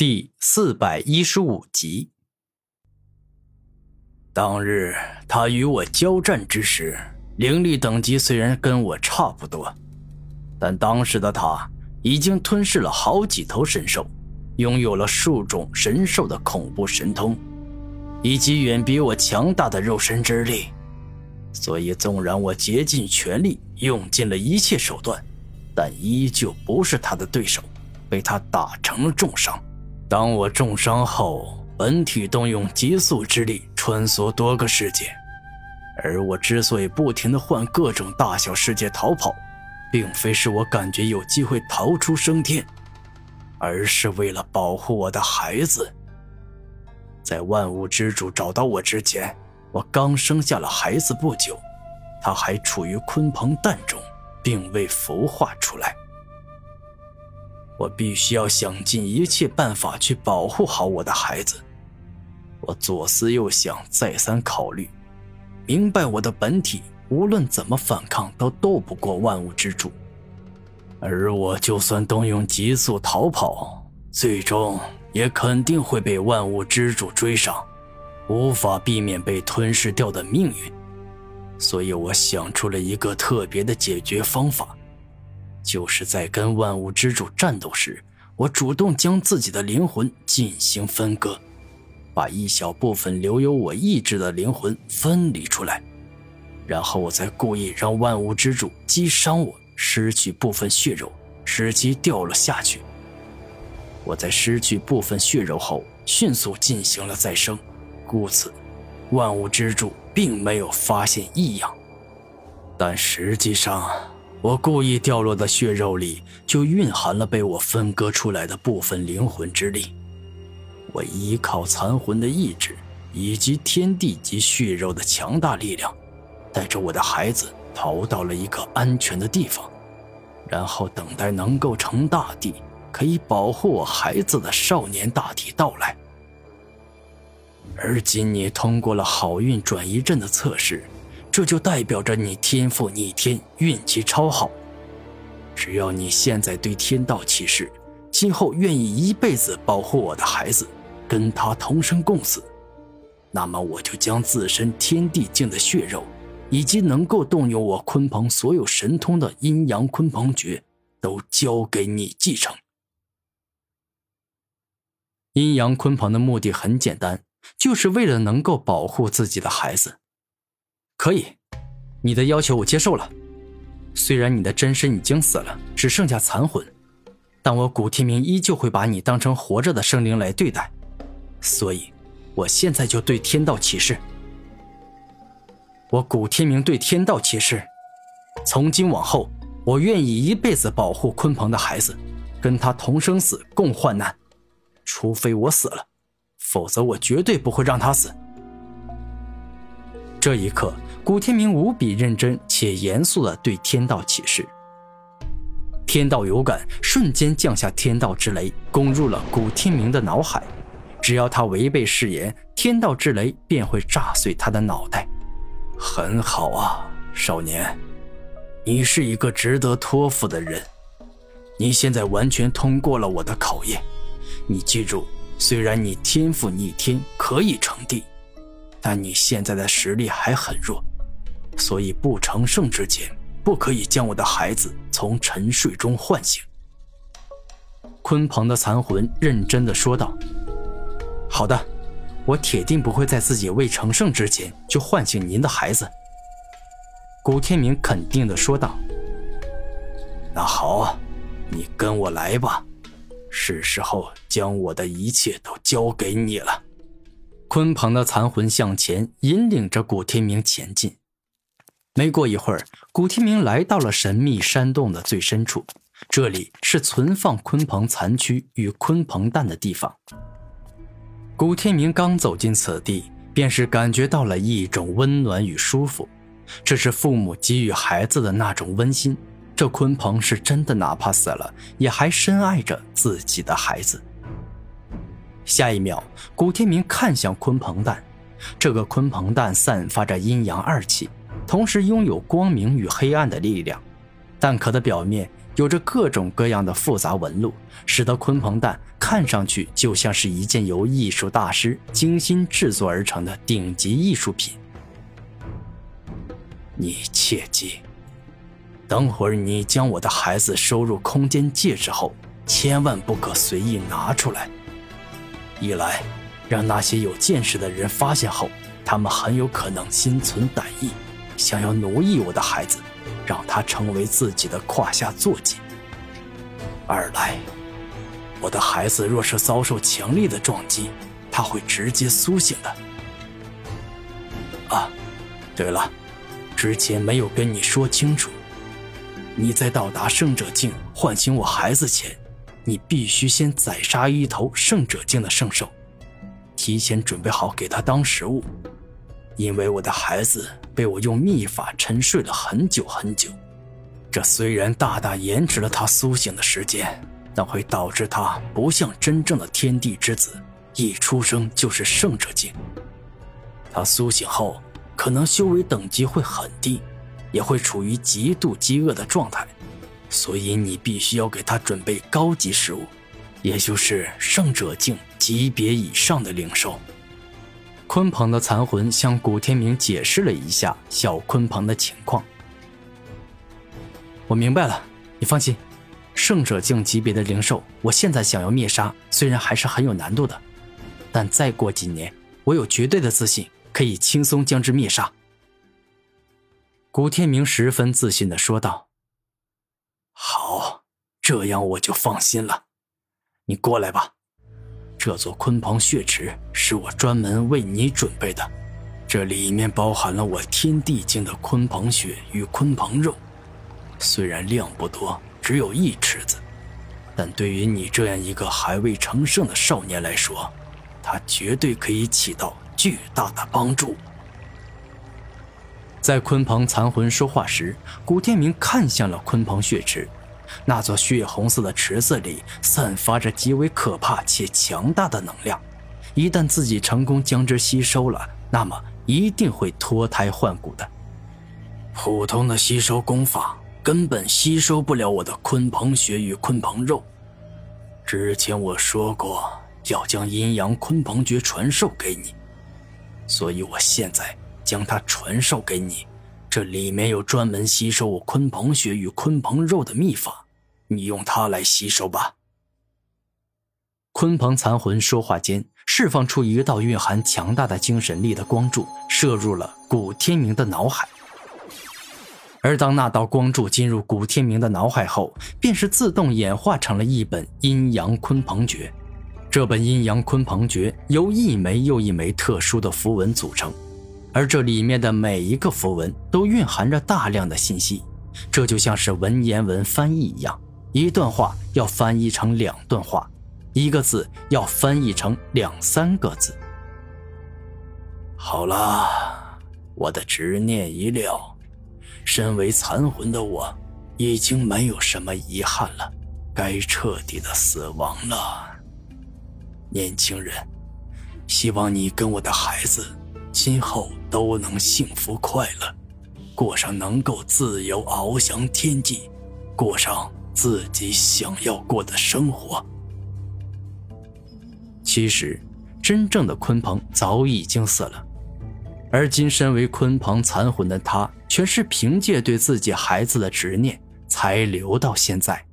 第四百一十五集。当日他与我交战之时，灵力等级虽然跟我差不多，但当时的他已经吞噬了好几头神兽，拥有了数种神兽的恐怖神通，以及远比我强大的肉身之力。所以，纵然我竭尽全力，用尽了一切手段，但依旧不是他的对手，被他打成了重伤。当我重伤后，本体动用极速之力穿梭多个世界，而我之所以不停的换各种大小世界逃跑，并非是我感觉有机会逃出升天，而是为了保护我的孩子。在万物之主找到我之前。我刚生下了孩子不久，他还处于鲲鹏蛋中，并未孵化出来。我必须要想尽一切办法去保护好我的孩子。我左思右想，再三考虑，明白我的本体无论怎么反抗都斗不过万物之主，而我就算动用极速逃跑，最终也肯定会被万物之主追上。无法避免被吞噬掉的命运，所以我想出了一个特别的解决方法，就是在跟万物之主战斗时，我主动将自己的灵魂进行分割，把一小部分留有我意志的灵魂分离出来，然后我再故意让万物之主击伤我，失去部分血肉，使其掉了下去。我在失去部分血肉后，迅速进行了再生。故此，万物之主并没有发现异样，但实际上，我故意掉落的血肉里就蕴含了被我分割出来的部分灵魂之力。我依靠残魂的意志以及天地及血肉的强大力量，带着我的孩子逃到了一个安全的地方，然后等待能够成大帝、可以保护我孩子的少年大帝到来。而今你通过了好运转移阵的测试，这就代表着你天赋逆天，运气超好。只要你现在对天道起誓，今后愿意一辈子保护我的孩子，跟他同生共死，那么我就将自身天地境的血肉，以及能够动用我鲲鹏所有神通的阴阳鲲鹏诀，都交给你继承。阴阳鲲鹏的目的很简单。就是为了能够保护自己的孩子，可以，你的要求我接受了。虽然你的真身已经死了，只剩下残魂，但我古天明依旧会把你当成活着的生灵来对待。所以，我现在就对天道起誓。我古天明对天道起誓，从今往后，我愿意一辈子保护鲲鹏的孩子，跟他同生死，共患难，除非我死了。否则，我绝对不会让他死。这一刻，古天明无比认真且严肃地对天道起誓。天道有感，瞬间降下天道之雷，攻入了古天明的脑海。只要他违背誓言，天道之雷便会炸碎他的脑袋。很好啊，少年，你是一个值得托付的人。你现在完全通过了我的考验。你记住。虽然你天赋逆天可以成帝，但你现在的实力还很弱，所以不成圣之前，不可以将我的孩子从沉睡中唤醒。鲲鹏的残魂认真的说道：“好的，我铁定不会在自己未成圣之前就唤醒您的孩子。”古天明肯定的说道：“那好，你跟我来吧。”是时候将我的一切都交给你了。鲲鹏的残魂向前引领着古天明前进。没过一会儿，古天明来到了神秘山洞的最深处，这里是存放鲲鹏残躯与鲲鹏蛋的地方。古天明刚走进此地，便是感觉到了一种温暖与舒服，这是父母给予孩子的那种温馨。这鲲鹏是真的，哪怕死了，也还深爱着自己的孩子。下一秒，古天明看向鲲鹏蛋，这个鲲鹏蛋散发着阴阳二气，同时拥有光明与黑暗的力量。蛋壳的表面有着各种各样的复杂纹路，使得鲲鹏蛋看上去就像是一件由艺术大师精心制作而成的顶级艺术品。你切记，等会儿你将我的孩子收入空间戒指后，千万不可随意拿出来。一来，让那些有见识的人发现后，他们很有可能心存歹意，想要奴役我的孩子。让他成为自己的胯下坐骑。二来，我的孩子若是遭受强烈的撞击，他会直接苏醒的。啊，对了，之前没有跟你说清楚，你在到达圣者境唤醒我孩子前，你必须先宰杀一头圣者境的圣兽，提前准备好给他当食物。因为我的孩子被我用秘法沉睡了很久很久，这虽然大大延迟了他苏醒的时间，但会导致他不像真正的天地之子，一出生就是圣者境。他苏醒后，可能修为等级会很低，也会处于极度饥饿的状态，所以你必须要给他准备高级食物，也就是圣者境级别以上的灵兽。鲲鹏的残魂向古天明解释了一下小鲲鹏的情况。我明白了，你放心，圣者境级别的灵兽，我现在想要灭杀，虽然还是很有难度的，但再过几年，我有绝对的自信可以轻松将之灭杀。古天明十分自信的说道：“好，这样我就放心了。你过来吧。”这座鲲鹏血池是我专门为你准备的，这里面包含了我天地境的鲲鹏血与鲲鹏肉，虽然量不多，只有一池子，但对于你这样一个还未成圣的少年来说，它绝对可以起到巨大的帮助。在鲲鹏残魂说话时，古天明看向了鲲鹏血池。那座血红色的池子里散发着极为可怕且强大的能量，一旦自己成功将之吸收了，那么一定会脱胎换骨的。普通的吸收功法根本吸收不了我的鲲鹏血与鲲鹏肉。之前我说过要将阴阳鲲鹏诀传授给你，所以我现在将它传授给你。这里面有专门吸收我鲲鹏血与鲲鹏肉的秘法，你用它来吸收吧。鲲鹏残魂说话间，释放出一道蕴含强大的精神力的光柱，射入了古天明的脑海。而当那道光柱进入古天明的脑海后，便是自动演化成了一本阴阳鲲鹏诀。这本阴阳鲲鹏诀由一枚又一枚特殊的符文组成。而这里面的每一个符文都蕴含着大量的信息，这就像是文言文翻译一样，一段话要翻译成两段话，一个字要翻译成两三个字。好了，我的执念已了，身为残魂的我，已经没有什么遗憾了，该彻底的死亡了。年轻人，希望你跟我的孩子。今后都能幸福快乐，过上能够自由翱翔天际，过上自己想要过的生活。其实，真正的鲲鹏早已经死了，而今身为鲲鹏残魂的他，全是凭借对自己孩子的执念才留到现在。